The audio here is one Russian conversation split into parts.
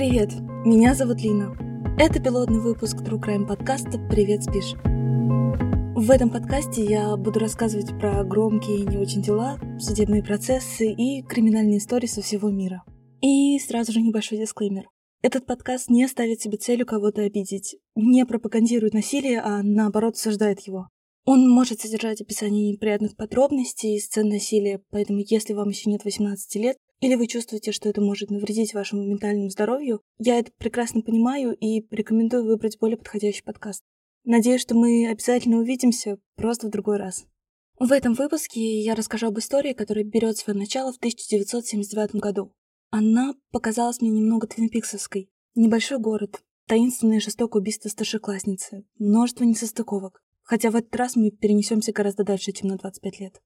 Привет, меня зовут Лина. Это пилотный выпуск True Crime подкаста «Привет, спишь?». В этом подкасте я буду рассказывать про громкие и не очень дела, судебные процессы и криминальные истории со всего мира. И сразу же небольшой дисклеймер. Этот подкаст не ставит себе целью кого-то обидеть, не пропагандирует насилие, а наоборот осуждает его. Он может содержать описание неприятных подробностей и сцен насилия, поэтому если вам еще нет 18 лет, или вы чувствуете, что это может навредить вашему ментальному здоровью, я это прекрасно понимаю и рекомендую выбрать более подходящий подкаст. Надеюсь, что мы обязательно увидимся, просто в другой раз. В этом выпуске я расскажу об истории, которая берет свое начало в 1979 году. Она показалась мне немного твинпиксовской. Небольшой город, таинственное жестокое убийство старшеклассницы, множество несостыковок. Хотя в этот раз мы перенесемся гораздо дальше, чем на 25 лет.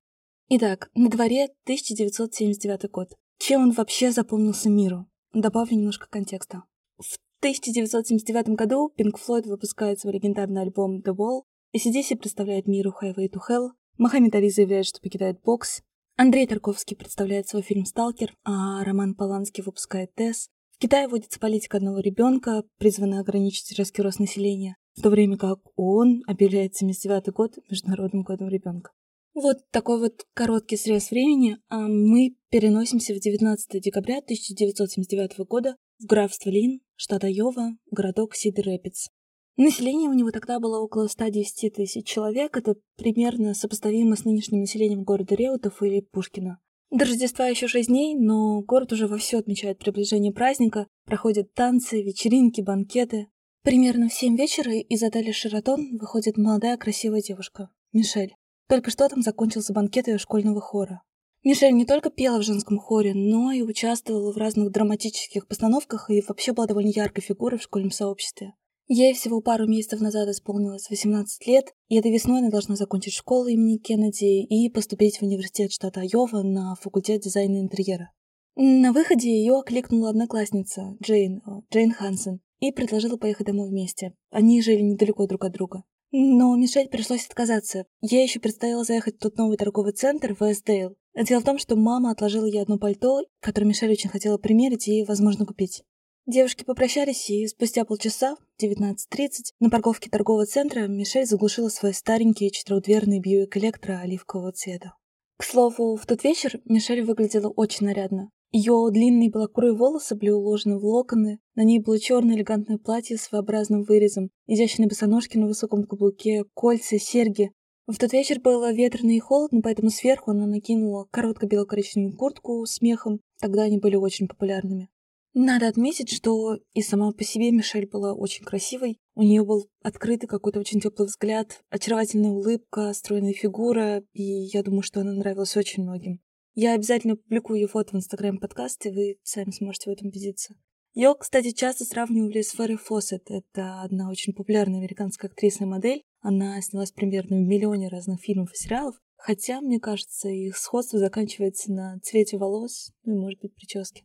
Итак, на дворе 1979 год. Чем он вообще запомнился миру? Добавлю немножко контекста. В 1979 году Pink Floyd выпускает свой легендарный альбом The Wall, ACDC представляет миру Highway to Hell, Мохаммед Али заявляет, что покидает бокс, Андрей Тарковский представляет свой фильм «Сталкер», а Роман Поланский выпускает «ТЭС». В Китае вводится политика одного ребенка, призванная ограничить резкий рост населения, в то время как ООН объявляет 79 год Международным годом ребенка. Вот такой вот короткий срез времени, а мы переносимся в 19 декабря 1979 года в графство Лин, штат Айова, городок Сидер-Рэпидс. Население у него тогда было около 110 тысяч человек, это примерно сопоставимо с нынешним населением города Реутов или Пушкина. До Рождества еще 6 дней, но город уже вовсю отмечает приближение праздника, проходят танцы, вечеринки, банкеты. Примерно в 7 вечера из отеля «Шератон» выходит молодая красивая девушка, Мишель. Только что там закончился банкет ее школьного хора. Мишель не только пела в женском хоре, но и участвовала в разных драматических постановках и вообще была довольно яркой фигурой в школьном сообществе. Ей всего пару месяцев назад исполнилось 18 лет, и этой весной она должна закончить школу имени Кеннеди и поступить в университет штата Айова на факультет дизайна интерьера. На выходе ее окликнула одноклассница, Джейн, Джейн Хансен, и предложила поехать домой вместе. Они жили недалеко друг от друга. Но Мишель пришлось отказаться. Я еще предстояло заехать в тот новый торговый центр в Эсдейл. Дело в том, что мама отложила ей одно пальто, которое Мишель очень хотела примерить и, возможно, купить. Девушки попрощались, и спустя полчаса, в 19.30, на парковке торгового центра Мишель заглушила свой старенький четырехдверный Бьюик Электро оливкового цвета. К слову, в тот вечер Мишель выглядела очень нарядно. Ее длинные белокурые волосы были уложены в локоны, на ней было черное элегантное платье с своеобразным вырезом, изящные босоножки на высоком каблуке, кольца, серьги. В тот вечер было ветрено и холодно, поэтому сверху она накинула короткую бело-коричневую куртку с мехом, тогда они были очень популярными. Надо отметить, что и сама по себе Мишель была очень красивой. У нее был открытый какой-то очень теплый взгляд, очаровательная улыбка, стройная фигура, и я думаю, что она нравилась очень многим. Я обязательно публикую фото в инстаграм подкаста, и вы сами сможете в этом убедиться. Ее, кстати, часто сравнивали с Ферри Фоссет. Это одна очень популярная американская актриса и модель. Она снялась примерно в миллионе разных фильмов и сериалов. Хотя, мне кажется, их сходство заканчивается на цвете волос, ну и, может быть, прическе.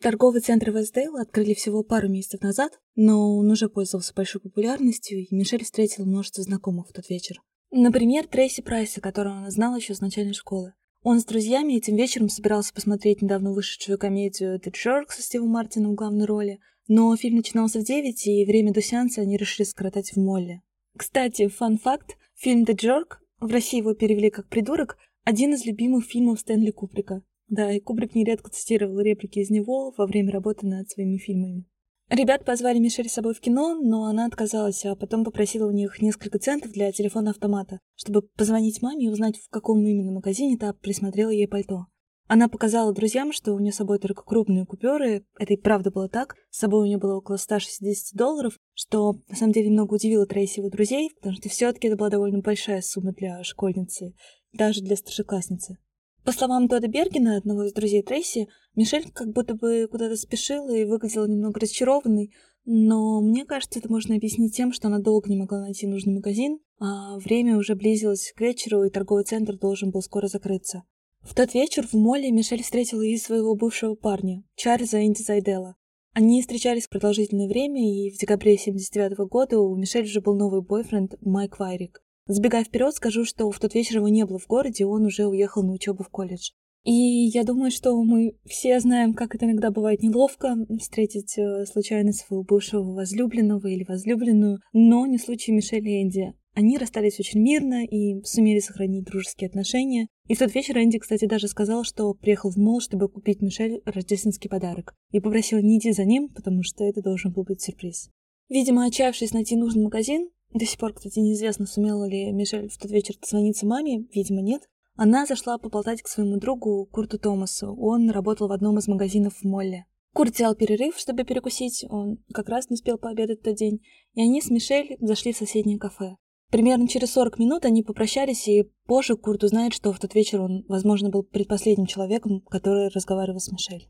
Торговый центр Вестдейл открыли всего пару месяцев назад, но он уже пользовался большой популярностью, и Мишель встретила множество знакомых в тот вечер. Например, Трейси Прайса, которого она знала еще с начальной школы. Он с друзьями этим вечером собирался посмотреть недавно вышедшую комедию «The Jerk» со Стивом Мартином в главной роли, но фильм начинался в 9, и время до сеанса они решили скоротать в молле. Кстати, фан-факт, фильм «The Jerk», в России его перевели как «Придурок», один из любимых фильмов Стэнли Кубрика. Да, и Кубрик нередко цитировал реплики из него во время работы над своими фильмами. Ребят позвали Мишель с собой в кино, но она отказалась, а потом попросила у них несколько центов для телефона автомата, чтобы позвонить маме и узнать, в каком именно магазине та присмотрела ей пальто. Она показала друзьям, что у нее с собой только крупные купюры. Это и правда было так. С собой у нее было около 160 долларов, что на самом деле немного удивило Трейси его друзей, потому что все-таки это была довольно большая сумма для школьницы, даже для старшеклассницы. По словам Тода Бергена, одного из друзей Трейси, Мишель как будто бы куда-то спешила и выглядела немного разочарованной, но мне кажется, это можно объяснить тем, что она долго не могла найти нужный магазин, а время уже близилось к вечеру, и торговый центр должен был скоро закрыться. В тот вечер в моле Мишель встретила и своего бывшего парня, Чарльза Энди Зайдела. Они встречались продолжительное время, и в декабре 79 -го года у Мишель уже был новый бойфренд Майк Вайрик. Забегая вперед, скажу, что в тот вечер его не было в городе, он уже уехал на учебу в колледж. И я думаю, что мы все знаем, как это иногда бывает неловко встретить э, случайно своего бывшего возлюбленного или возлюбленную, но не в случае Мишель и Энди. Они расстались очень мирно и сумели сохранить дружеские отношения. И в тот вечер Энди, кстати, даже сказал, что приехал в мол, чтобы купить Мишель рождественский подарок. И попросил не идти за ним, потому что это должен был быть сюрприз. Видимо, отчаявшись найти нужный магазин, до сих пор, кстати, неизвестно, сумела ли Мишель в тот вечер дозвониться маме, видимо, нет, она зашла поболтать к своему другу Курту Томасу. Он работал в одном из магазинов в Молле. Курт взял перерыв, чтобы перекусить, он как раз не успел пообедать в тот день, и они с Мишель зашли в соседнее кафе. Примерно через 40 минут они попрощались, и позже Курт узнает, что в тот вечер он, возможно, был предпоследним человеком, который разговаривал с Мишель.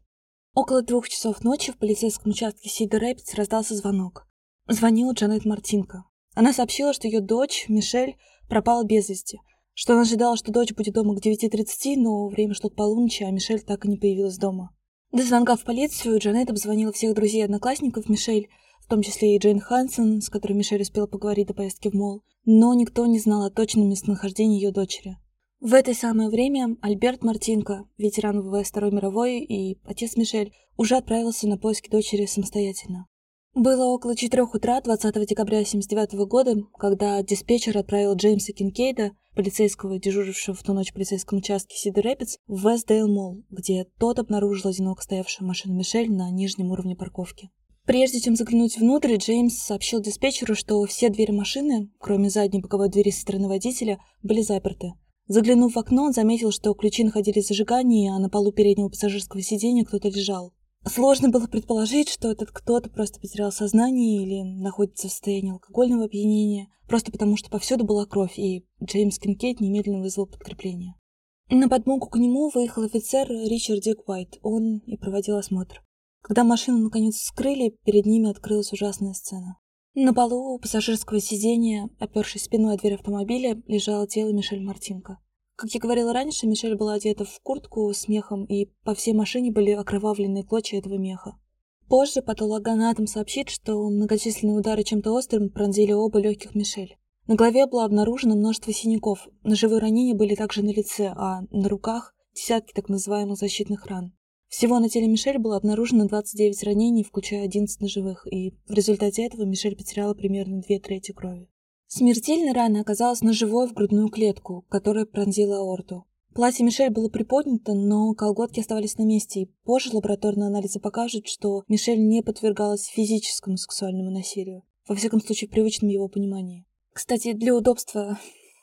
Около двух часов ночи в полицейском участке Сида Рэпидс раздался звонок. Звонила Джанет Мартинко. Она сообщила, что ее дочь, Мишель, пропала без вести, что она ожидала, что дочь будет дома к 9.30, но время шло к полуночи, а Мишель так и не появилась дома. До звонка в полицию Джанет обзвонила всех друзей и одноклассников Мишель, в том числе и Джейн Хансен, с которой Мишель успела поговорить до поездки в мол, но никто не знал о точном местонахождении ее дочери. В это самое время Альберт Мартинко, ветеран ВВС Второй мировой и отец Мишель, уже отправился на поиски дочери самостоятельно. Было около 4 утра 20 декабря 1979 года, когда диспетчер отправил Джеймса Кинкейда, полицейского, дежурившего в ту ночь в полицейском участке Сидар Рэпидс, в Вестдейл Молл, где тот обнаружил одиноко стоявшую машину Мишель на нижнем уровне парковки. Прежде чем заглянуть внутрь, Джеймс сообщил диспетчеру, что все двери машины, кроме задней боковой двери со стороны водителя, были заперты. Заглянув в окно, он заметил, что ключи находились в зажигании, а на полу переднего пассажирского сиденья кто-то лежал. Сложно было предположить, что этот кто-то просто потерял сознание или находится в состоянии алкогольного опьянения, просто потому что повсюду была кровь, и Джеймс Кинкейт немедленно вызвал подкрепление. На подмогу к нему выехал офицер Ричард Дик Уайт. Он и проводил осмотр. Когда машину наконец вскрыли, перед ними открылась ужасная сцена. На полу у пассажирского сиденья, опершись спиной о дверь автомобиля, лежало тело Мишель Мартинко. Как я говорила раньше, Мишель была одета в куртку с мехом, и по всей машине были окровавленные клочья этого меха. Позже патологоанатом сообщит, что многочисленные удары чем-то острым пронзили оба легких Мишель. На голове было обнаружено множество синяков, ножевые ранения были также на лице, а на руках десятки так называемых защитных ран. Всего на теле Мишель было обнаружено 29 ранений, включая 11 ножевых, и в результате этого Мишель потеряла примерно две трети крови. Смертельной раной оказалась ножевой в грудную клетку, которая пронзила аорту. Платье Мишель было приподнято, но колготки оставались на месте, и позже лабораторные анализы покажут, что Мишель не подвергалась физическому сексуальному насилию, во всяком случае в привычном его понимании. Кстати, для удобства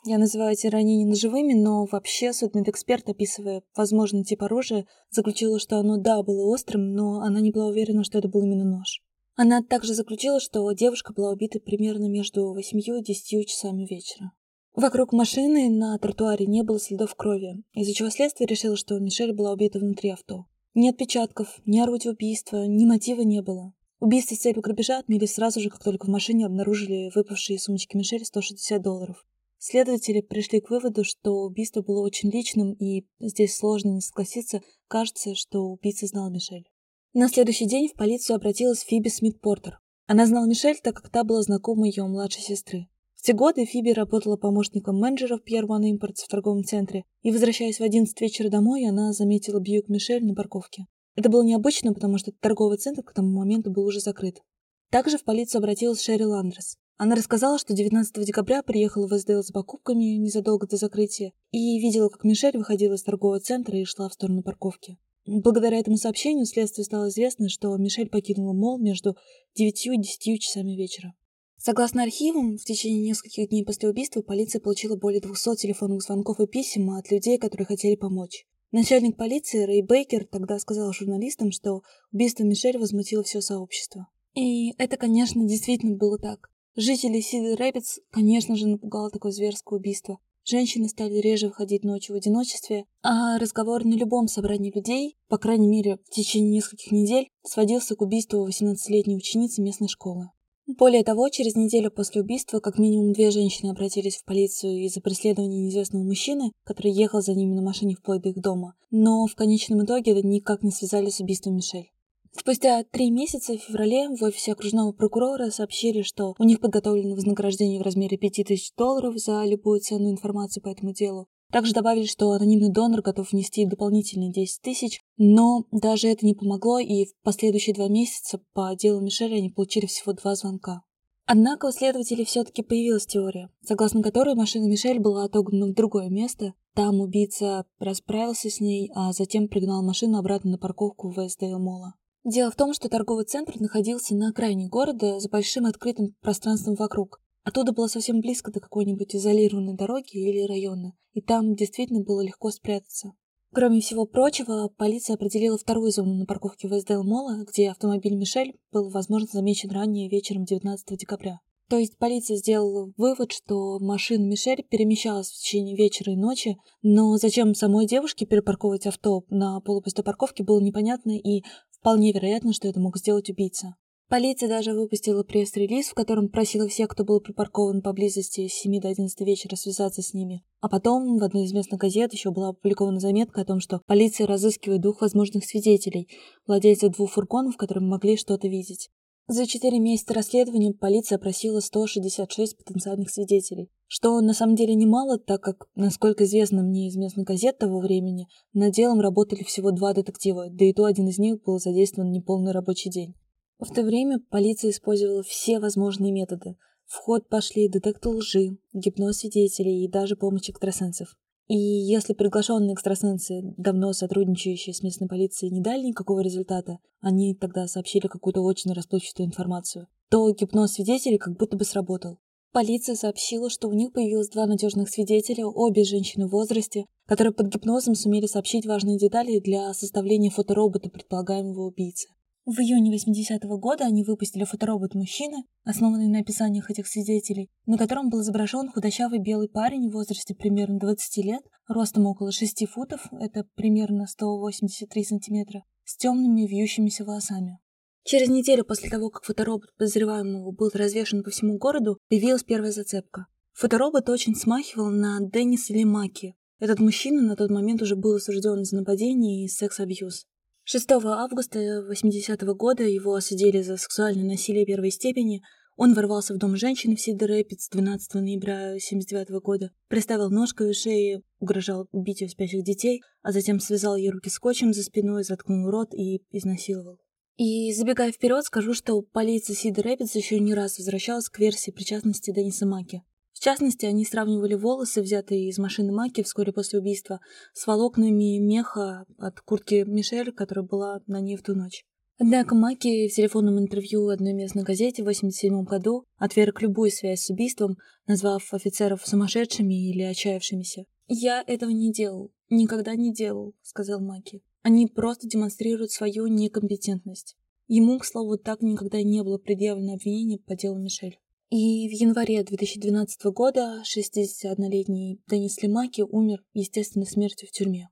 я называю эти ранения ножевыми, но вообще судмедэксперт, описывая возможный тип оружия, заключила, что оно, да, было острым, но она не была уверена, что это был именно нож. Она также заключила, что девушка была убита примерно между 8 и 10 часами вечера. Вокруг машины на тротуаре не было следов крови, из-за чего следствие решило, что Мишель была убита внутри авто. Ни отпечатков, ни орудия убийства, ни мотива не было. Убийство с целью грабежа отмели сразу же, как только в машине обнаружили выпавшие из сумочки Мишель 160 долларов. Следователи пришли к выводу, что убийство было очень личным, и здесь сложно не согласиться, кажется, что убийца знал Мишель. На следующий день в полицию обратилась Фиби Смит-Портер. Она знала Мишель, так как та была знакома ее младшей сестры. В те годы Фиби работала помощником менеджера в Pier One Imports в торговом центре, и, возвращаясь в 11 вечера домой, она заметила Бьюк Мишель на парковке. Это было необычно, потому что торговый центр к тому моменту был уже закрыт. Также в полицию обратилась Шерри Ландрес. Она рассказала, что 19 декабря приехала в СДЛ с покупками незадолго до закрытия и видела, как Мишель выходила из торгового центра и шла в сторону парковки. Благодаря этому сообщению следствию стало известно, что Мишель покинула мол между 9 и 10 часами вечера. Согласно архивам, в течение нескольких дней после убийства полиция получила более 200 телефонных звонков и писем от людей, которые хотели помочь. Начальник полиции Рэй Бейкер тогда сказал журналистам, что убийство Мишель возмутило все сообщество. И это, конечно, действительно было так. Жители Сиды Рэпидс, конечно же, напугало такое зверское убийство. Женщины стали реже выходить ночью в одиночестве, а разговор на любом собрании людей, по крайней мере, в течение нескольких недель, сводился к убийству 18-летней ученицы местной школы. Более того, через неделю после убийства как минимум две женщины обратились в полицию из-за преследования неизвестного мужчины, который ехал за ними на машине вплоть до их дома, но в конечном итоге это никак не связали с убийством Мишель. Спустя три месяца в феврале в офисе окружного прокурора сообщили, что у них подготовлено вознаграждение в размере 5000 долларов за любую ценную информацию по этому делу. Также добавили, что анонимный донор готов внести дополнительные 10 тысяч, но даже это не помогло, и в последующие два месяца по делу Мишеля они получили всего два звонка. Однако у следователей все-таки появилась теория, согласно которой машина Мишель была отогнана в другое место. Там убийца расправился с ней, а затем пригнал машину обратно на парковку в ВСД Мола. Дело в том, что торговый центр находился на окраине города с большим открытым пространством вокруг. Оттуда было совсем близко до какой-нибудь изолированной дороги или района, и там действительно было легко спрятаться. Кроме всего прочего, полиция определила вторую зону на парковке Вестдейл Молла, где автомобиль Мишель был, возможно, замечен ранее вечером 19 декабря. То есть полиция сделала вывод, что машина Мишель перемещалась в течение вечера и ночи, но зачем самой девушке перепарковывать авто на полупустой парковке было непонятно и вполне вероятно, что это мог сделать убийца. Полиция даже выпустила пресс-релиз, в котором просила всех, кто был припаркован поблизости с 7 до 11 вечера, связаться с ними. А потом в одной из местных газет еще была опубликована заметка о том, что полиция разыскивает двух возможных свидетелей, владельцев двух фургонов, которые могли что-то видеть. За четыре месяца расследования полиция опросила 166 потенциальных свидетелей, что на самом деле немало, так как, насколько известно мне из местных газет того времени, над делом работали всего два детектива, да и то один из них был задействован неполный рабочий день. В то время полиция использовала все возможные методы. В ход пошли детектор лжи, гипноз свидетелей и даже помощь экстрасенсов. И если приглашенные экстрасенсы, давно сотрудничающие с местной полицией, не дали никакого результата, они тогда сообщили какую-то очень расплывчатую информацию, то гипноз свидетелей как будто бы сработал. Полиция сообщила, что у них появилось два надежных свидетеля, обе женщины в возрасте, которые под гипнозом сумели сообщить важные детали для составления фоторобота предполагаемого убийцы. В июне 80-го года они выпустили фоторобот мужчины, основанный на описаниях этих свидетелей, на котором был изображен худощавый белый парень в возрасте примерно 20 лет, ростом около 6 футов, это примерно 183 сантиметра, с темными вьющимися волосами. Через неделю после того, как фоторобот подозреваемого был развешен по всему городу, появилась первая зацепка. Фоторобот очень смахивал на Денниса Лимаки. Этот мужчина на тот момент уже был осужден за нападение и секс-абьюз. 6 августа 80 -го года его осудили за сексуальное насилие первой степени. Он ворвался в дом женщины в Сидер Рэпидс 12 ноября 79 -го года, приставил нож к ее шее, угрожал убить ее спящих детей, а затем связал ей руки скотчем за спиной, заткнул рот и изнасиловал. И забегая вперед, скажу, что полиция Сидер Рэпидс еще не раз возвращалась к версии причастности Денниса Маки. В частности, они сравнивали волосы, взятые из машины Маки вскоре после убийства, с волокнами меха от куртки Мишель, которая была на ней в ту ночь. Однако Маки в телефонном интервью одной местной газете в 1987 году отверг любую связь с убийством, назвав офицеров сумасшедшими или отчаявшимися. «Я этого не делал. Никогда не делал», — сказал Маки. «Они просто демонстрируют свою некомпетентность». Ему, к слову, так никогда не было предъявлено обвинение по делу Мишель. И в январе 2012 года 61-летний Денис Лемаки умер естественной смертью в тюрьме.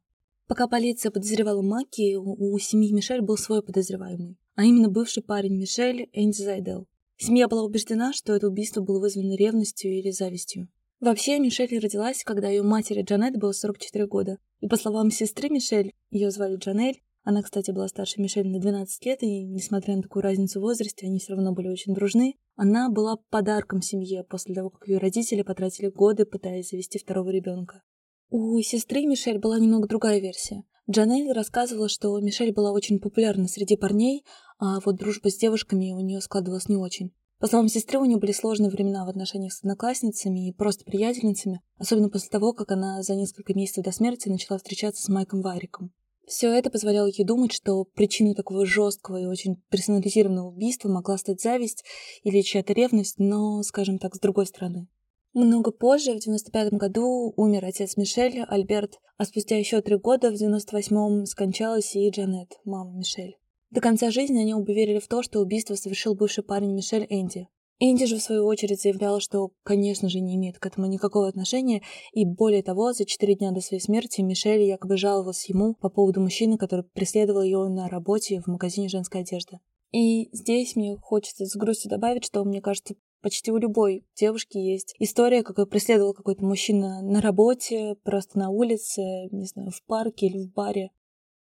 Пока полиция подозревала Маки, у семьи Мишель был свой подозреваемый, а именно бывший парень Мишель Энди Зайдел. Семья была убеждена, что это убийство было вызвано ревностью или завистью. Вообще, Мишель родилась, когда ее матери Джанет было 44 года. И по словам сестры Мишель, ее звали Джанель, она, кстати, была старше Мишель на 12 лет, и, несмотря на такую разницу в возрасте, они все равно были очень дружны. Она была подарком семье после того, как ее родители потратили годы, пытаясь завести второго ребенка. У сестры Мишель была немного другая версия. Джанель рассказывала, что Мишель была очень популярна среди парней, а вот дружба с девушками у нее складывалась не очень. По словам сестры, у нее были сложные времена в отношениях с одноклассницами и просто приятельницами, особенно после того, как она за несколько месяцев до смерти начала встречаться с Майком Вариком. Все это позволяло ей думать, что причиной такого жесткого и очень персонализированного убийства могла стать зависть или чья-то ревность, но, скажем так, с другой стороны. Много позже, в 95 году, умер отец Мишель, Альберт, а спустя еще три года, в 98-м, скончалась и Джанет, мама Мишель. До конца жизни они оба верили в то, что убийство совершил бывший парень Мишель Энди. Энди же, в свою очередь, заявляла, что, конечно же, не имеет к этому никакого отношения, и более того, за четыре дня до своей смерти Мишель якобы жаловалась ему по поводу мужчины, который преследовал ее на работе в магазине женской одежды. И здесь мне хочется с грустью добавить, что, мне кажется, почти у любой девушки есть история, как ее преследовал какой-то мужчина на работе, просто на улице, не знаю, в парке или в баре.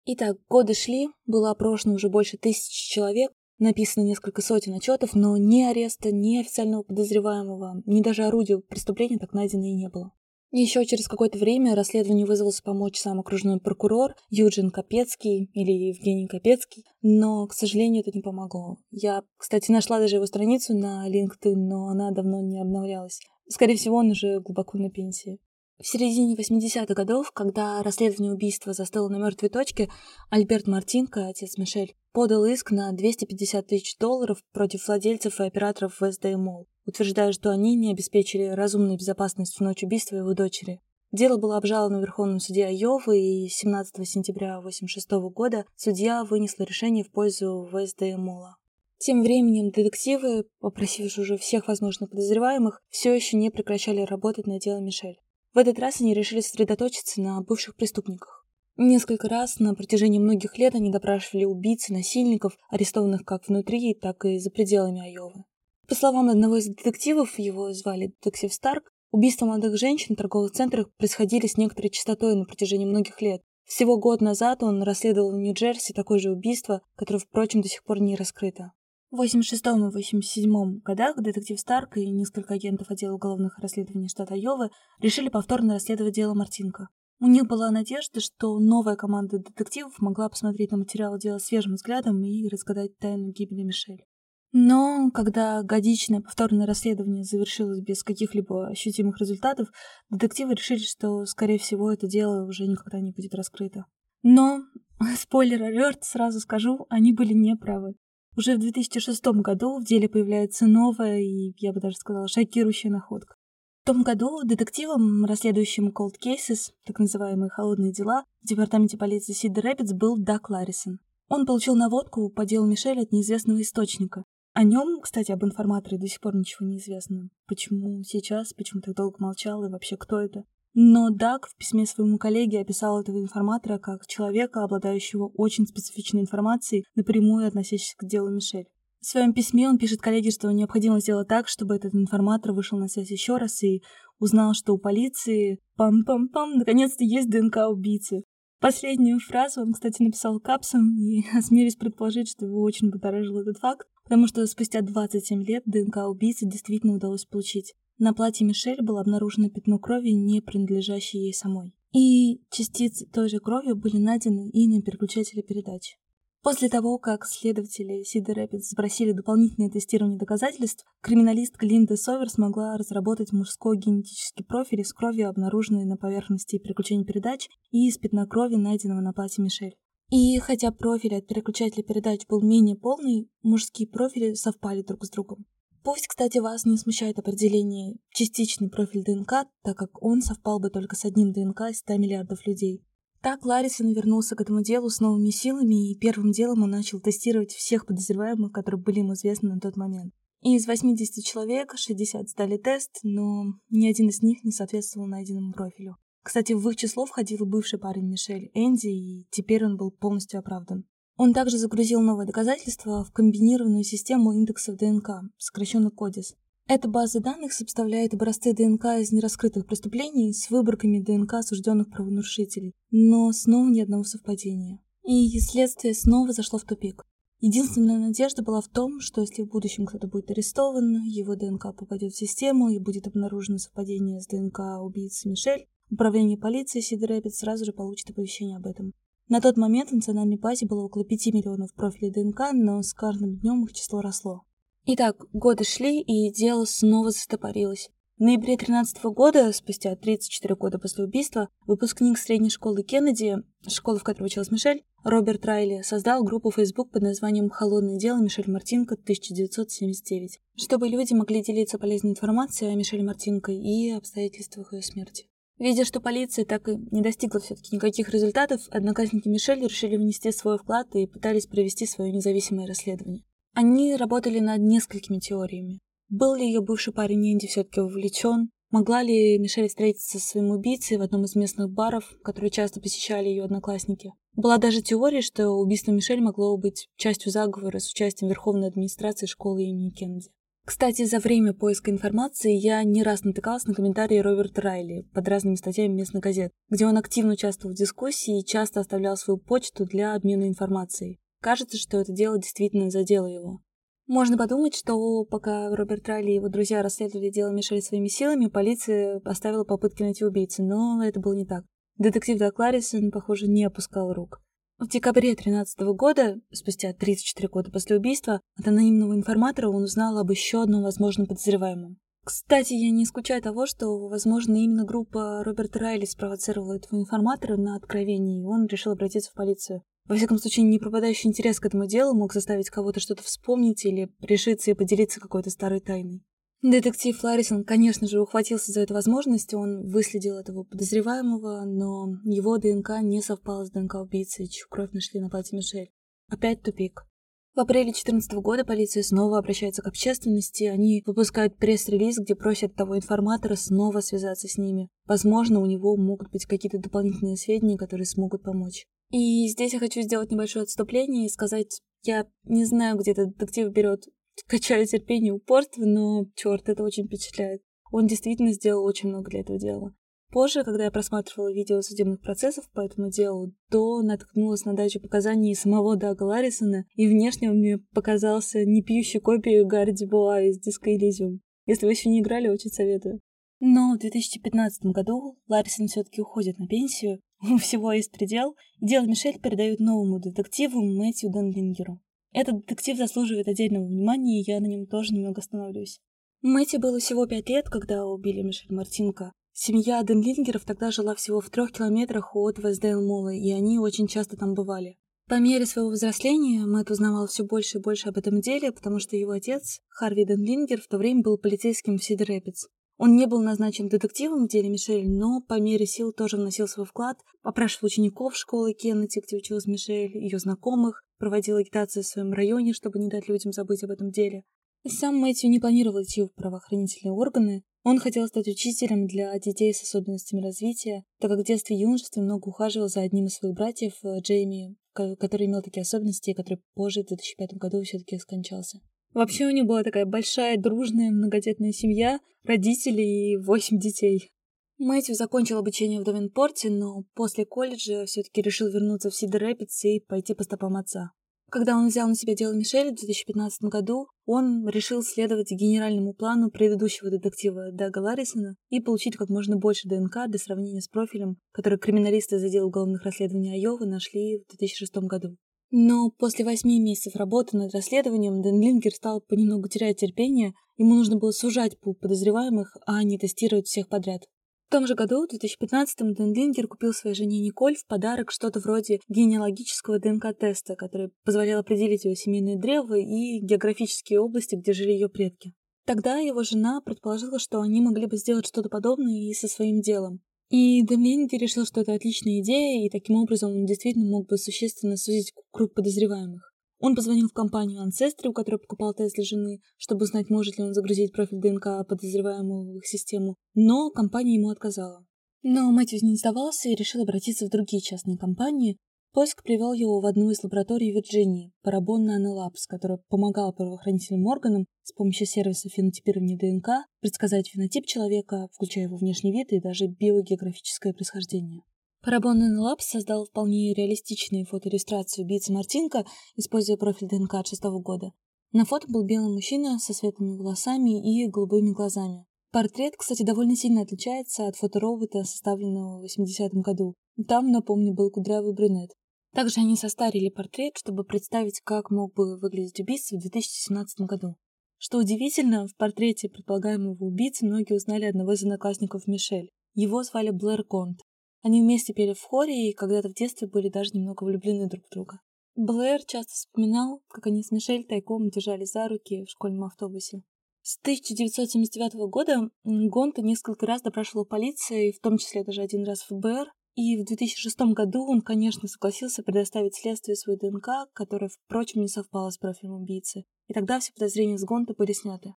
Итак, годы шли, было опрошено уже больше тысячи человек, Написано несколько сотен отчетов, но ни ареста, ни официального подозреваемого, ни даже орудия преступления так найдено и не было. Еще через какое-то время расследованию вызвался помочь сам окружной прокурор Юджин Капецкий или Евгений Капецкий, но, к сожалению, это не помогло. Я, кстати, нашла даже его страницу на LinkedIn, но она давно не обновлялась. Скорее всего, он уже глубоко на пенсии. В середине 80-х годов, когда расследование убийства застыло на мертвой точке, Альберт Мартинко, отец Мишель, подал иск на 250 тысяч долларов против владельцев и операторов Вестдейл Молл утверждая, что они не обеспечили разумную безопасность в ночь убийства его дочери. Дело было обжаловано в Верховном суде Айовы, и 17 сентября 1986 года судья вынесла решение в пользу Вестдейл Молла. Тем временем детективы, попросившие уже всех возможных подозреваемых, все еще не прекращали работать над делом Мишель. В этот раз они решили сосредоточиться на бывших преступниках. Несколько раз на протяжении многих лет они допрашивали убийц и насильников, арестованных как внутри, так и за пределами Айовы. По словам одного из детективов, его звали детектив Старк, убийства молодых женщин в торговых центрах происходили с некоторой частотой на протяжении многих лет. Всего год назад он расследовал в Нью-Джерси такое же убийство, которое, впрочем, до сих пор не раскрыто. В 86 и 87 годах детектив Старк и несколько агентов отдела уголовных расследований штата Йовы решили повторно расследовать дело Мартинка. У них была надежда, что новая команда детективов могла посмотреть на материал дела свежим взглядом и разгадать тайну гибели Мишель. Но когда годичное повторное расследование завершилось без каких-либо ощутимых результатов, детективы решили, что, скорее всего, это дело уже никогда не будет раскрыто. Но, спойлер алерт, сразу скажу, они были неправы. Уже в 2006 году в деле появляется новая и, я бы даже сказала, шокирующая находка. В том году детективом, расследующим cold cases, так называемые холодные дела, в департаменте полиции Сида Рэпидс был Дак Ларрисон. Он получил наводку по делу Мишель от неизвестного источника, о нем, кстати, об информаторе до сих пор ничего не известно. Почему сейчас, почему так долго молчал и вообще кто это? Но Даг в письме своему коллеге описал этого информатора как человека, обладающего очень специфичной информацией, напрямую относящейся к делу Мишель. В своем письме он пишет коллеге, что необходимо сделать так, чтобы этот информатор вышел на связь еще раз и узнал, что у полиции пам-пам-пам наконец-то есть ДНК убийцы. Последнюю фразу он, кстати, написал капсом, и осмелюсь предположить, что его очень будоражил этот факт, потому что спустя 27 лет ДНК убийцы действительно удалось получить. На платье Мишель было обнаружено пятно крови, не принадлежащее ей самой. И частицы той же крови были найдены и на переключателе передач. После того, как следователи Сида Рэпидс спросили дополнительное тестирование доказательств, криминалистка Линда Совер смогла разработать мужской генетический профиль из крови, обнаруженной на поверхности переключения передач, и из пятна крови, найденного на платье Мишель. И хотя профиль от переключателя передач был менее полный, мужские профили совпали друг с другом. Пусть, кстати, вас не смущает определение частичный профиль ДНК, так как он совпал бы только с одним ДНК из 100 миллиардов людей. Так Ларрисон вернулся к этому делу с новыми силами, и первым делом он начал тестировать всех подозреваемых, которые были ему известны на тот момент. И из 80 человек 60 сдали тест, но ни один из них не соответствовал найденному профилю. Кстати, в их число входил бывший парень Мишель, Энди, и теперь он был полностью оправдан. Он также загрузил новые доказательства в комбинированную систему индексов ДНК, сокращенно CODIS, эта база данных составляет образцы ДНК из нераскрытых преступлений с выборками ДНК осужденных правонарушителей, но снова ни одного совпадения. И следствие снова зашло в тупик. Единственная надежда была в том, что если в будущем кто-то будет арестован, его ДНК попадет в систему и будет обнаружено совпадение с ДНК убийцы Мишель, управление полиции Сидрэпид сразу же получит оповещение об этом. На тот момент в национальной базе было около 5 миллионов профилей ДНК, но с каждым днем их число росло. Итак, годы шли, и дело снова застопорилось. В ноябре 13 года, спустя 34 года после убийства, выпускник средней школы Кеннеди, школы, в которой училась Мишель, Роберт Райли, создал группу Facebook под названием «Холодное дело Мишель Мартинко 1979», чтобы люди могли делиться полезной информацией о Мишель Мартинко и обстоятельствах ее смерти. Видя, что полиция так и не достигла все-таки никаких результатов, одноклассники Мишель решили внести свой вклад и пытались провести свое независимое расследование. Они работали над несколькими теориями. Был ли ее бывший парень Энди все-таки вовлечен? Могла ли Мишель встретиться со своим убийцей в одном из местных баров, которые часто посещали ее одноклассники? Была даже теория, что убийство Мишель могло быть частью заговора с участием Верховной администрации школы имени Кеннеди. Кстати, за время поиска информации я не раз натыкалась на комментарии Роберта Райли под разными статьями местных газет, где он активно участвовал в дискуссии и часто оставлял свою почту для обмена информацией. Кажется, что это дело действительно задело его. Можно подумать, что пока Роберт Райли и его друзья расследовали дело Мишель своими силами, полиция поставила попытки найти убийцу, но это было не так. Детектив Дак Ларрисон, похоже, не опускал рук. В декабре 2013 года, спустя 34 года после убийства, от анонимного информатора он узнал об еще одном возможном подозреваемом. Кстати, я не исключаю того, что, возможно, именно группа Роберта Райли спровоцировала этого информатора на откровение, и он решил обратиться в полицию. Во всяком случае, не пропадающий интерес к этому делу мог заставить кого-то что-то вспомнить или решиться и поделиться какой-то старой тайной. Детектив Ларрисон, конечно же, ухватился за эту возможность, он выследил этого подозреваемого, но его ДНК не совпало с ДНК убийцы, чью кровь нашли на платье Мишель. Опять тупик. В апреле 2014 года полиция снова обращается к общественности, они выпускают пресс-релиз, где просят того информатора снова связаться с ними. Возможно, у него могут быть какие-то дополнительные сведения, которые смогут помочь. И здесь я хочу сделать небольшое отступление и сказать, я не знаю, где этот детектив берет качаю терпение упорство, но, черт, это очень впечатляет. Он действительно сделал очень много для этого дела. Позже, когда я просматривала видео судебных процессов по этому делу, то наткнулась на дачу показаний самого Дага Ларрисона, и внешне он мне показался не пьющей копией Гарри Дебуа из Disco Elysium. Если вы еще не играли, очень советую. Но в 2015 году Ларрисон все-таки уходит на пенсию, у всего есть предел, и дело Мишель передают новому детективу Мэтью Денлингеру. Этот детектив заслуживает отдельного внимания, и я на нем тоже немного остановлюсь. Мэтью было всего пять лет, когда убили Мишель Мартинко. Семья Денлингеров тогда жила всего в трех километрах от Вестдейл-Молла, и они очень часто там бывали. По мере своего взросления Мэтт узнавал все больше и больше об этом деле, потому что его отец, Харви Денлингер, в то время был полицейским в Сидер Рэпидс. Он не был назначен детективом в деле Мишель, но по мере сил тоже вносил свой вклад, опрашивал учеников школы Кеннети, где училась Мишель, ее знакомых, проводил агитацию в своем районе, чтобы не дать людям забыть об этом деле. Сам Мэтью не планировал идти в правоохранительные органы, он хотел стать учителем для детей с особенностями развития, так как в детстве и юношестве много ухаживал за одним из своих братьев, э, Джейми, который имел такие особенности, и который позже, в 2005 году, все-таки скончался. Вообще у них была такая большая, дружная, многодетная семья, родители и восемь детей. Мэтью закончил обучение в Давенпорте, но после колледжа все-таки решил вернуться в Сидер и пойти по стопам отца. Когда он взял на себя дело Мишель в 2015 году, он решил следовать генеральному плану предыдущего детектива Дага Ларрисона и получить как можно больше ДНК для сравнения с профилем, который криминалисты из отдела уголовных расследований Айовы нашли в 2006 году. Но после восьми месяцев работы над расследованием Дэн Линкер стал понемногу терять терпение, ему нужно было сужать пул подозреваемых, а не тестировать всех подряд. В том же году, в 2015-м, Дэн Линкер купил своей жене Николь в подарок что-то вроде генеалогического ДНК-теста, который позволял определить ее семейное древо и географические области, где жили ее предки. Тогда его жена предположила, что они могли бы сделать что-то подобное и со своим делом. И Доминики решил, что это отличная идея, и таким образом он действительно мог бы существенно сузить круг подозреваемых. Он позвонил в компанию Ancestry, у которой покупал тест для жены, чтобы узнать, может ли он загрузить профиль ДНК подозреваемого в их систему, но компания ему отказала. Но Мэтью не сдавался и решил обратиться в другие частные компании, Поиск привел его в одну из лабораторий Вирджинии, Parabon Nanolabs, которая помогала правоохранительным органам с помощью сервиса фенотипирования ДНК предсказать фенотип человека, включая его внешний вид и даже биогеографическое происхождение. Parabon Nanolabs создал вполне реалистичные фотоиллюстрации убийцы Мартинка, используя профиль ДНК от шестого года. На фото был белый мужчина со светлыми волосами и голубыми глазами. Портрет, кстати, довольно сильно отличается от фоторобота, составленного в 80-м году. Там, напомню, был кудрявый брюнет. Также они состарили портрет, чтобы представить, как мог бы выглядеть убийца в 2017 году. Что удивительно, в портрете предполагаемого убийцы многие узнали одного из одноклассников Мишель. Его звали Блэр Конт. Они вместе пели в хоре и когда-то в детстве были даже немного влюблены друг в друга. Блэр часто вспоминал, как они с Мишель тайком держали за руки в школьном автобусе. С 1979 года Гонта несколько раз допрашивал полиции, в том числе даже один раз ФБР, и в 2006 году он, конечно, согласился предоставить следствию свою ДНК, которая, впрочем, не совпала с профилем убийцы. И тогда все подозрения с Гонта были сняты.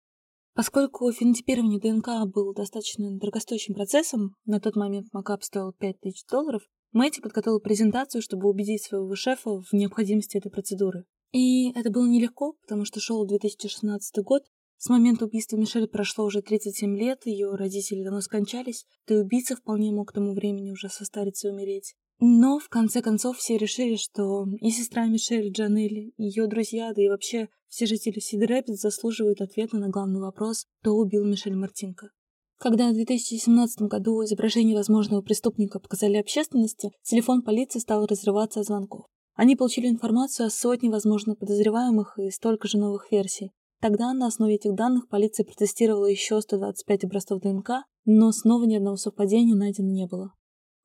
Поскольку фенотипирование ДНК был достаточно дорогостоящим процессом, на тот момент макап стоил 5000 долларов, Мэтти подготовил презентацию, чтобы убедить своего шефа в необходимости этой процедуры. И это было нелегко, потому что шел 2016 год, с момента убийства Мишель прошло уже 37 лет, ее родители давно скончались, да и убийца вполне мог к тому времени уже состариться и умереть. Но в конце концов все решили, что и сестра Мишель Джанелли, и ее друзья, да и вообще все жители Сид Рэпид заслуживают ответа на главный вопрос, кто убил Мишель Мартинко. Когда в 2017 году изображение возможного преступника показали общественности, телефон полиции стал разрываться от звонков. Они получили информацию о сотне возможных подозреваемых и столько же новых версий. Тогда на основе этих данных полиция протестировала еще 125 образцов ДНК, но снова ни одного совпадения найдено не было.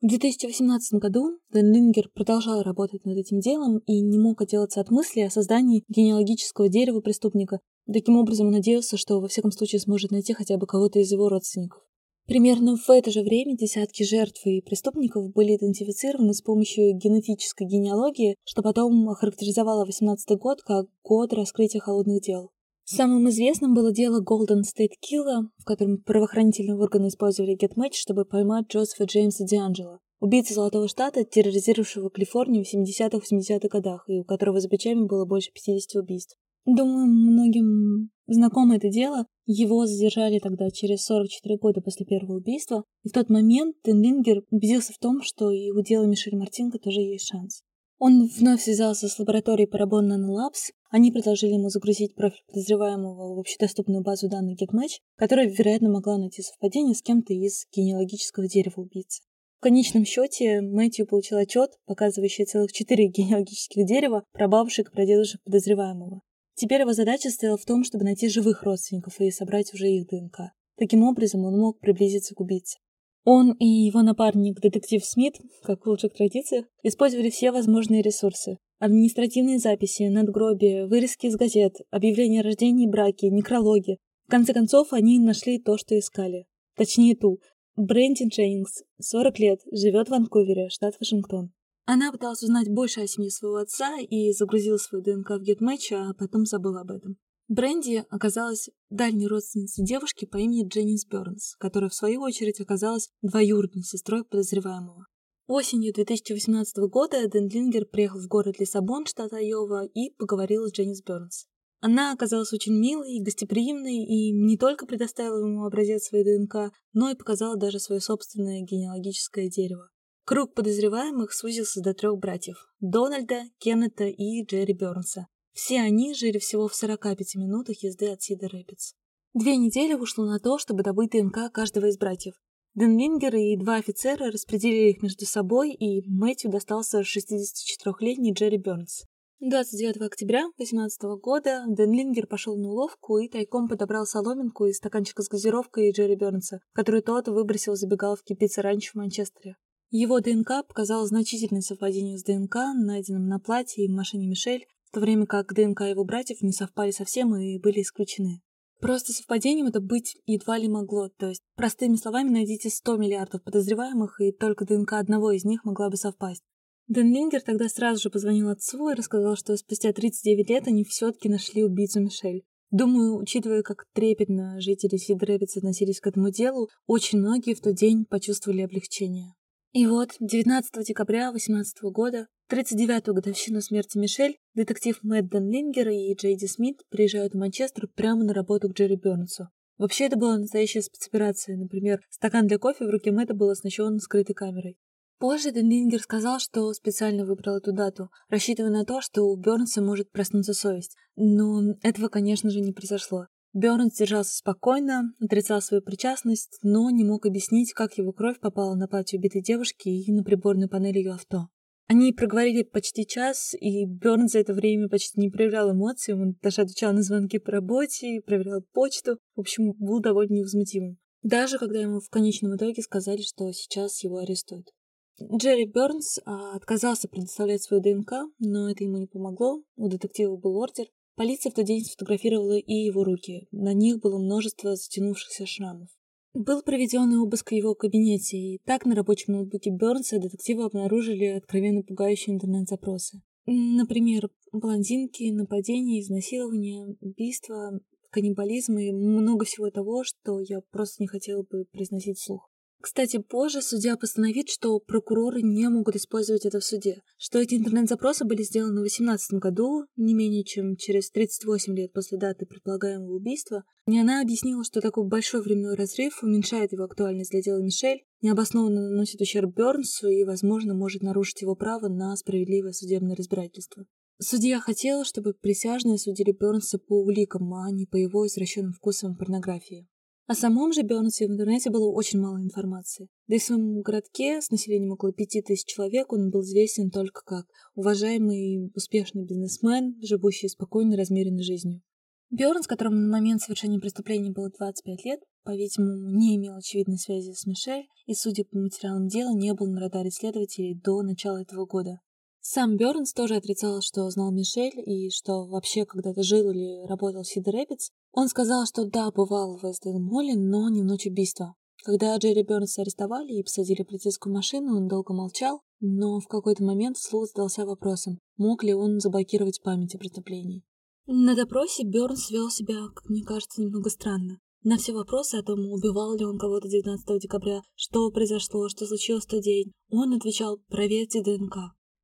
В 2018 году Дэн Лингер продолжал работать над этим делом и не мог отделаться от мысли о создании генеалогического дерева преступника. Таким образом, он надеялся, что во всяком случае сможет найти хотя бы кого-то из его родственников. Примерно в это же время десятки жертв и преступников были идентифицированы с помощью генетической генеалогии, что потом охарактеризовало 18 год как год раскрытия холодных дел. Самым известным было дело Golden State Killer, в котором правоохранительные органы использовали GetMatch, чтобы поймать Джозефа Джеймса Дианджело, убийцу Золотого Штата, терроризировавшего Калифорнию в 70-80-х годах, и у которого за плечами было больше 50 убийств. Думаю, многим знакомо это дело. Его задержали тогда через 44 года после первого убийства, и в тот момент Тенлингер убедился в том, что и у дела Мишель Мартинко тоже есть шанс. Он вновь связался с лабораторией Parabon Nanolabs. Они предложили ему загрузить профиль подозреваемого в общедоступную базу данных GetMatch, которая, вероятно, могла найти совпадение с кем-то из генеалогического дерева убийцы. В конечном счете Мэтью получил отчет, показывающий целых четыре генеалогических дерева прабабушек и прадедушек подозреваемого. Теперь его задача стояла в том, чтобы найти живых родственников и собрать уже их ДНК. Таким образом, он мог приблизиться к убийце. Он и его напарник, детектив Смит, как в лучших традициях, использовали все возможные ресурсы. Административные записи, надгробия, вырезки из газет, объявления о рождении и браке, некрологи. В конце концов, они нашли то, что искали. Точнее, ту. Брэнди Дженнингс, 40 лет, живет в Ванкувере, штат Вашингтон. Она пыталась узнать больше о семье своего отца и загрузила свою ДНК в GetMatch, а потом забыла об этом. Бренди оказалась дальней родственницей девушки по имени Дженнис Бернс, которая в свою очередь оказалась двоюродной сестрой подозреваемого. Осенью 2018 года Дендлингер приехал в город Лиссабон, штат Айова, и поговорил с Дженнис Бернс. Она оказалась очень милой и гостеприимной, и не только предоставила ему образец своей ДНК, но и показала даже свое собственное генеалогическое дерево. Круг подозреваемых сузился до трех братьев – Дональда, Кеннета и Джерри Бернса, все они жили всего в 45 минутах езды от Сида Рэпидс. Две недели ушло на то, чтобы добыть ДНК каждого из братьев. Денлингер и два офицера распределили их между собой, и Мэтью достался 64-летний Джерри Бернс. 29 октября 2018 года Денлингер пошел на уловку и тайком подобрал соломинку из стаканчика с газировкой Джерри Бернса, которую тот выбросил в забегаловке раньше в Манчестере. Его ДНК показал значительное совпадение с ДНК, найденным на платье и в машине Мишель, в то время как ДНК его братьев не совпали совсем и были исключены. Просто совпадением это быть едва ли могло, то есть, простыми словами, найдите 100 миллиардов подозреваемых, и только ДНК одного из них могла бы совпасть. Дэн Лингер тогда сразу же позвонил отцу и рассказал, что спустя 39 лет они все-таки нашли убийцу Мишель. Думаю, учитывая, как трепетно жители Сидрэбиц относились к этому делу, очень многие в тот день почувствовали облегчение. И вот, 19 декабря 2018 года, 39-ю годовщину смерти Мишель, детектив Мэтт Лингер и Джейди Смит приезжают в Манчестер прямо на работу к Джерри Бернсу. Вообще, это была настоящая спецоперация. Например, стакан для кофе в руке Мэтта был оснащен скрытой камерой. Позже Денлингер сказал, что специально выбрал эту дату, рассчитывая на то, что у Бернса может проснуться совесть. Но этого, конечно же, не произошло. Бёрнс держался спокойно, отрицал свою причастность, но не мог объяснить, как его кровь попала на платье убитой девушки и на приборную панель ее авто. Они проговорили почти час, и Бёрн за это время почти не проявлял эмоций, он даже отвечал на звонки по работе, проверял почту, в общем, был довольно невозмутимым. Даже когда ему в конечном итоге сказали, что сейчас его арестуют. Джерри Бёрнс а, отказался предоставлять свою ДНК, но это ему не помогло, у детектива был ордер, Полиция в тот день сфотографировала и его руки. На них было множество затянувшихся шрамов. Был проведен обыск в его кабинете, и так на рабочем ноутбуке Бернса детективы обнаружили откровенно пугающие интернет-запросы. Например, блондинки, нападения, изнасилования, убийства, каннибализм и много всего того, что я просто не хотела бы произносить вслух. Кстати, позже судья постановит, что прокуроры не могут использовать это в суде, что эти интернет-запросы были сделаны в 2018 году, не менее чем через 38 лет после даты предполагаемого убийства, и она объяснила, что такой большой временной разрыв уменьшает его актуальность для дела Мишель, необоснованно наносит ущерб Бернсу и, возможно, может нарушить его право на справедливое судебное разбирательство. Судья хотела, чтобы присяжные судили Бернса по уликам, а не по его извращенным вкусам порнографии. О самом же Бернсе в интернете было очень мало информации. Да и в своем городке с населением около пяти тысяч человек он был известен только как уважаемый успешный бизнесмен, живущий спокойной, размеренной жизнью. Бёрнс, которому на момент совершения преступления было 25 лет, по-видимому, не имел очевидной связи с Мишель и, судя по материалам дела, не был на радаре следователей до начала этого года. Сам Бёрнс тоже отрицал, что знал Мишель и что вообще когда-то жил или работал в Сидер Рэпидс, он сказал, что да, бывал в Вестдейл-Молле, но не в ночь убийства. Когда Джерри Бернса арестовали и посадили в полицейскую машину, он долго молчал, но в какой-то момент вслух задался вопросом, мог ли он заблокировать память о преступлении. На допросе Бернс вел себя, как мне кажется, немного странно. На все вопросы о том, убивал ли он кого-то 19 декабря, что произошло, что случилось в тот день, он отвечал «проверьте ДНК».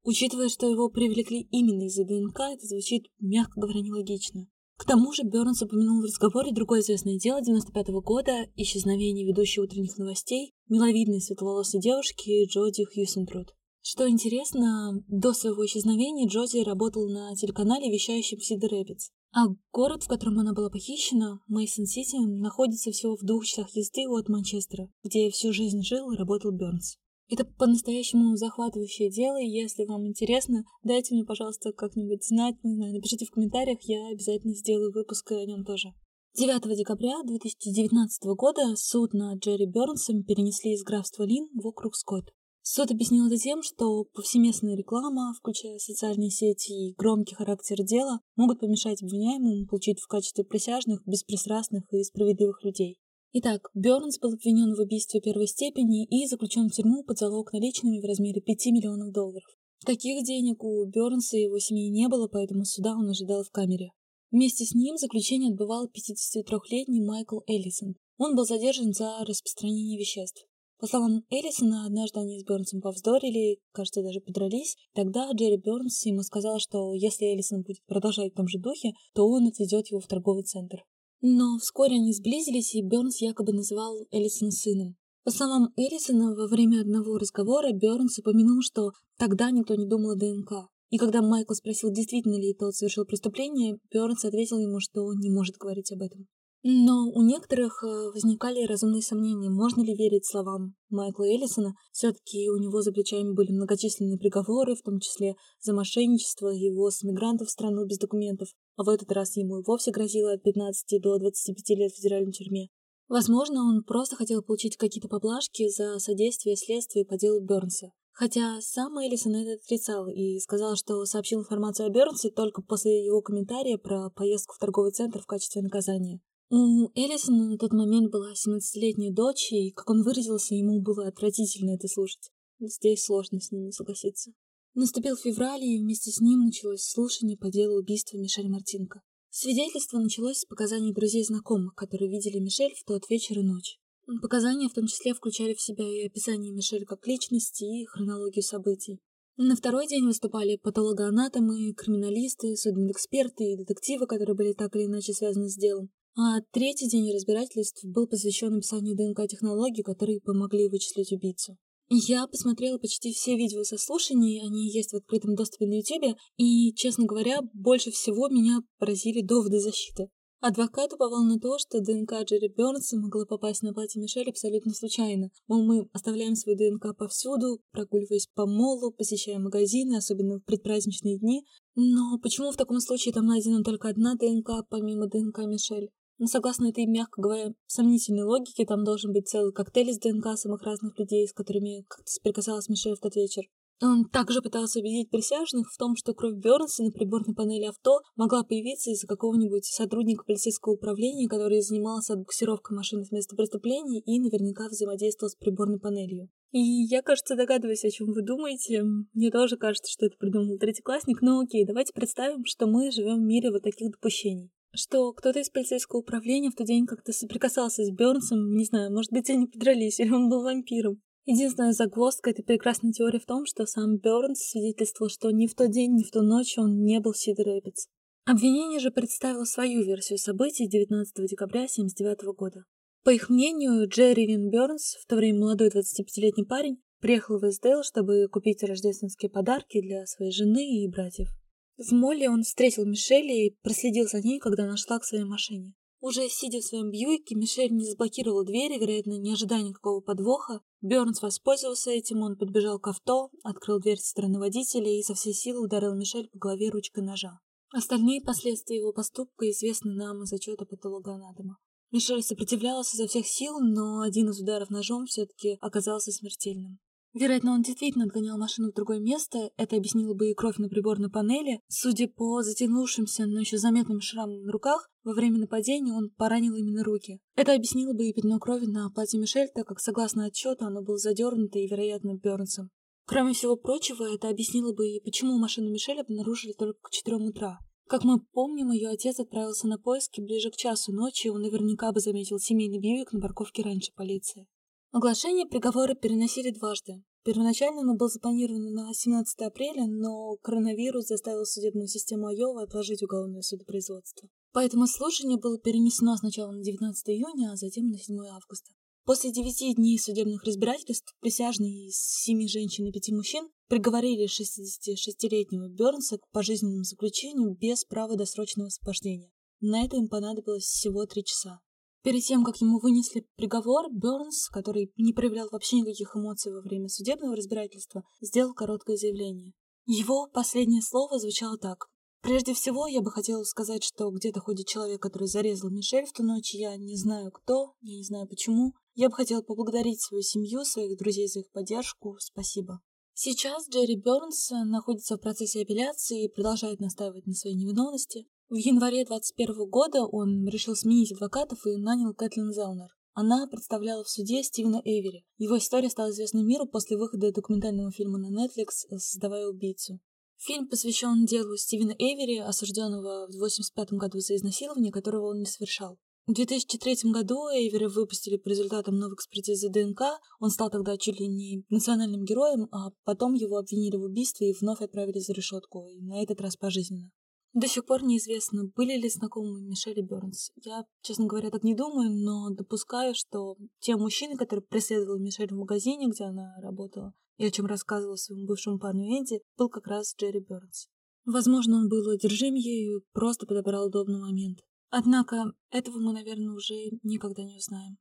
Учитывая, что его привлекли именно из-за ДНК, это звучит, мягко говоря, нелогично. К тому же Бёрнс упомянул в разговоре другое известное дело 95 -го года – исчезновение ведущей утренних новостей миловидной светловолосой девушки Джоди Хьюсентруд. Что интересно, до своего исчезновения Джоди работала на телеканале, вещающем в Сидер Рэпидс. А город, в котором она была похищена, Мейсон-Сити, находится всего в двух часах езды от Манчестера, где всю жизнь жил и работал Бёрнс. Это по-настоящему захватывающее дело, и если вам интересно, дайте мне, пожалуйста, как-нибудь знать, не знаю, напишите в комментариях, я обязательно сделаю выпуск о нем тоже. 9 декабря 2019 года суд над Джерри Бернсом перенесли из графства Лин в округ Скотт. Суд объяснил это тем, что повсеместная реклама, включая социальные сети и громкий характер дела, могут помешать обвиняемому получить в качестве присяжных беспристрастных и справедливых людей. Итак, Бёрнс был обвинен в убийстве первой степени и заключен в тюрьму под залог наличными в размере 5 миллионов долларов. Таких денег у Бёрнса и его семьи не было, поэтому суда он ожидал в камере. Вместе с ним заключение отбывал 53-летний Майкл Эллисон. Он был задержан за распространение веществ. По словам Эллисона, однажды они с Бёрнсом повздорили, кажется, даже подрались. Тогда Джерри Бёрнс ему сказал, что если Эллисон будет продолжать в том же духе, то он отведет его в торговый центр. Но вскоре они сблизились, и Бёрнс якобы называл Эллисон сыном. По словам Эллисона, во время одного разговора Бёрнс упомянул, что тогда никто не думал о ДНК. И когда Майкл спросил, действительно ли тот совершил преступление, Бёрнс ответил ему, что не может говорить об этом. Но у некоторых э, возникали разумные сомнения, можно ли верить словам Майкла Эллисона. Все-таки у него за плечами были многочисленные приговоры, в том числе за мошенничество и ввоз мигрантов в страну без документов, а в этот раз ему и вовсе грозило от 15 до 25 лет в федеральной тюрьме. Возможно, он просто хотел получить какие-то поблажки за содействие следствию по делу Бернса. Хотя сам Эллисон это отрицал и сказал, что сообщил информацию о Бернсе только после его комментария про поездку в торговый центр в качестве наказания. У Эллисона на тот момент была 17-летняя дочь, и, как он выразился, ему было отвратительно это слушать. Здесь сложно с ним согласиться. Наступил февраль, и вместе с ним началось слушание по делу убийства Мишель Мартинко. Свидетельство началось с показаний друзей и знакомых, которые видели Мишель в тот вечер и ночь. Показания в том числе включали в себя и описание Мишель как личности, и хронологию событий. На второй день выступали патологоанатомы, криминалисты, судмедэксперты и детективы, которые были так или иначе связаны с делом. А третий день разбирательств был посвящен описанию ДНК-технологий, которые помогли вычислить убийцу. Я посмотрела почти все видео со слушаний, они есть в открытом доступе на YouTube, и, честно говоря, больше всего меня поразили доводы защиты. Адвокат уповал на то, что ДНК Джерри Бёрнса могла попасть на платье Мишель абсолютно случайно. Мол, мы оставляем свою ДНК повсюду, прогуливаясь по молу, посещая магазины, особенно в предпраздничные дни. Но почему в таком случае там найдена только одна ДНК, помимо ДНК Мишель? Но согласно этой, мягко говоря, сомнительной логике, там должен быть целый коктейль из ДНК самых разных людей, с которыми как-то соприкасалась Мишель в тот вечер. Он также пытался убедить присяжных в том, что кровь Бернса на приборной панели авто могла появиться из-за какого-нибудь сотрудника полицейского управления, который занимался отбуксировкой машины с места преступления и наверняка взаимодействовал с приборной панелью. И я, кажется, догадываюсь, о чем вы думаете. Мне тоже кажется, что это придумал третий классник, но окей, давайте представим, что мы живем в мире вот таких допущений. Что кто-то из полицейского управления в тот день как-то соприкасался с Бернсом, не знаю, может быть, они подрались, или он был вампиром. Единственная загвоздка этой прекрасной теории в том, что сам Бернс свидетельствовал, что ни в тот день, ни в ту ночь он не был в Сидер Рэпидс. Обвинение же представило свою версию событий 19 декабря 1979 года. По их мнению, Джерри Вин Бернс, в то время молодой 25-летний парень, приехал в Вестдейл, чтобы купить рождественские подарки для своей жены и братьев. В молле он встретил Мишель и проследил за ней, когда она шла к своей машине. Уже сидя в своем Бьюике, Мишель не заблокировала двери, вероятно, не ожидая никакого подвоха. Бернс воспользовался этим, он подбежал к авто, открыл дверь со стороны водителя и со всей силы ударил Мишель по голове ручкой ножа. Остальные последствия его поступка известны нам из отчета патологоанатома. Мишель сопротивлялась изо всех сил, но один из ударов ножом все-таки оказался смертельным. Вероятно, он действительно отгонял машину в другое место, это объяснило бы и кровь на приборной панели. Судя по затянувшимся, но еще заметным шрамам на руках, во время нападения он поранил именно руки. Это объяснило бы и пятно крови на платье Мишель, так как, согласно отчету, оно было задернуто и, вероятно, Бернсом. Кроме всего прочего, это объяснило бы и почему машину Мишель обнаружили только к 4 утра. Как мы помним, ее отец отправился на поиски ближе к часу ночи, и он наверняка бы заметил семейный Бьюик на парковке раньше полиции. Оглашение приговора переносили дважды. Первоначально оно было запланировано на 17 апреля, но коронавирус заставил судебную систему Айовы отложить уголовное судопроизводство. Поэтому слушание было перенесено сначала на 19 июня, а затем на 7 августа. После девяти дней судебных разбирательств присяжные из семи женщин и пяти мужчин приговорили 66-летнего Бернса к пожизненному заключению без права досрочного освобождения. На это им понадобилось всего три часа. Перед тем, как ему вынесли приговор, Бернс, который не проявлял вообще никаких эмоций во время судебного разбирательства, сделал короткое заявление. Его последнее слово звучало так. «Прежде всего, я бы хотела сказать, что где-то ходит человек, который зарезал Мишель в ту ночь. Я не знаю кто, я не знаю почему. Я бы хотела поблагодарить свою семью, своих друзей за их поддержку. Спасибо». Сейчас Джерри Бернс находится в процессе апелляции и продолжает настаивать на своей невиновности. В январе 21 года он решил сменить адвокатов и нанял Кэтлин Зелнер. Она представляла в суде Стивена Эйвери. Его история стала известна миру после выхода документального фильма на Netflix «Создавая убийцу». Фильм посвящен делу Стивена Эйвери, осужденного в 1985 году за изнасилование, которого он не совершал. В 2003 году Эйвера выпустили по результатам новой экспертизы ДНК. Он стал тогда чуть ли не национальным героем, а потом его обвинили в убийстве и вновь отправили за решетку, и на этот раз пожизненно. До сих пор неизвестно, были ли знакомы Мишель и Бернс. Я, честно говоря, так не думаю, но допускаю, что те мужчины, которые преследовали Мишель в магазине, где она работала, и о чем рассказывала своему бывшему парню Энди, был как раз Джерри Бернс. Возможно, он был одержим ею просто подобрал удобный момент. Однако этого мы, наверное, уже никогда не узнаем.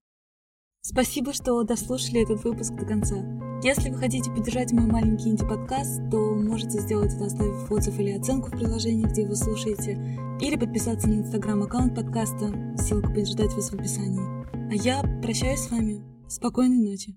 Спасибо, что дослушали этот выпуск до конца. Если вы хотите поддержать мой маленький инди-подкаст, то можете сделать это, оставив отзыв или оценку в приложении, где вы слушаете, или подписаться на инстаграм-аккаунт подкаста, ссылка будет ждать вас в описании. А я прощаюсь с вами. Спокойной ночи.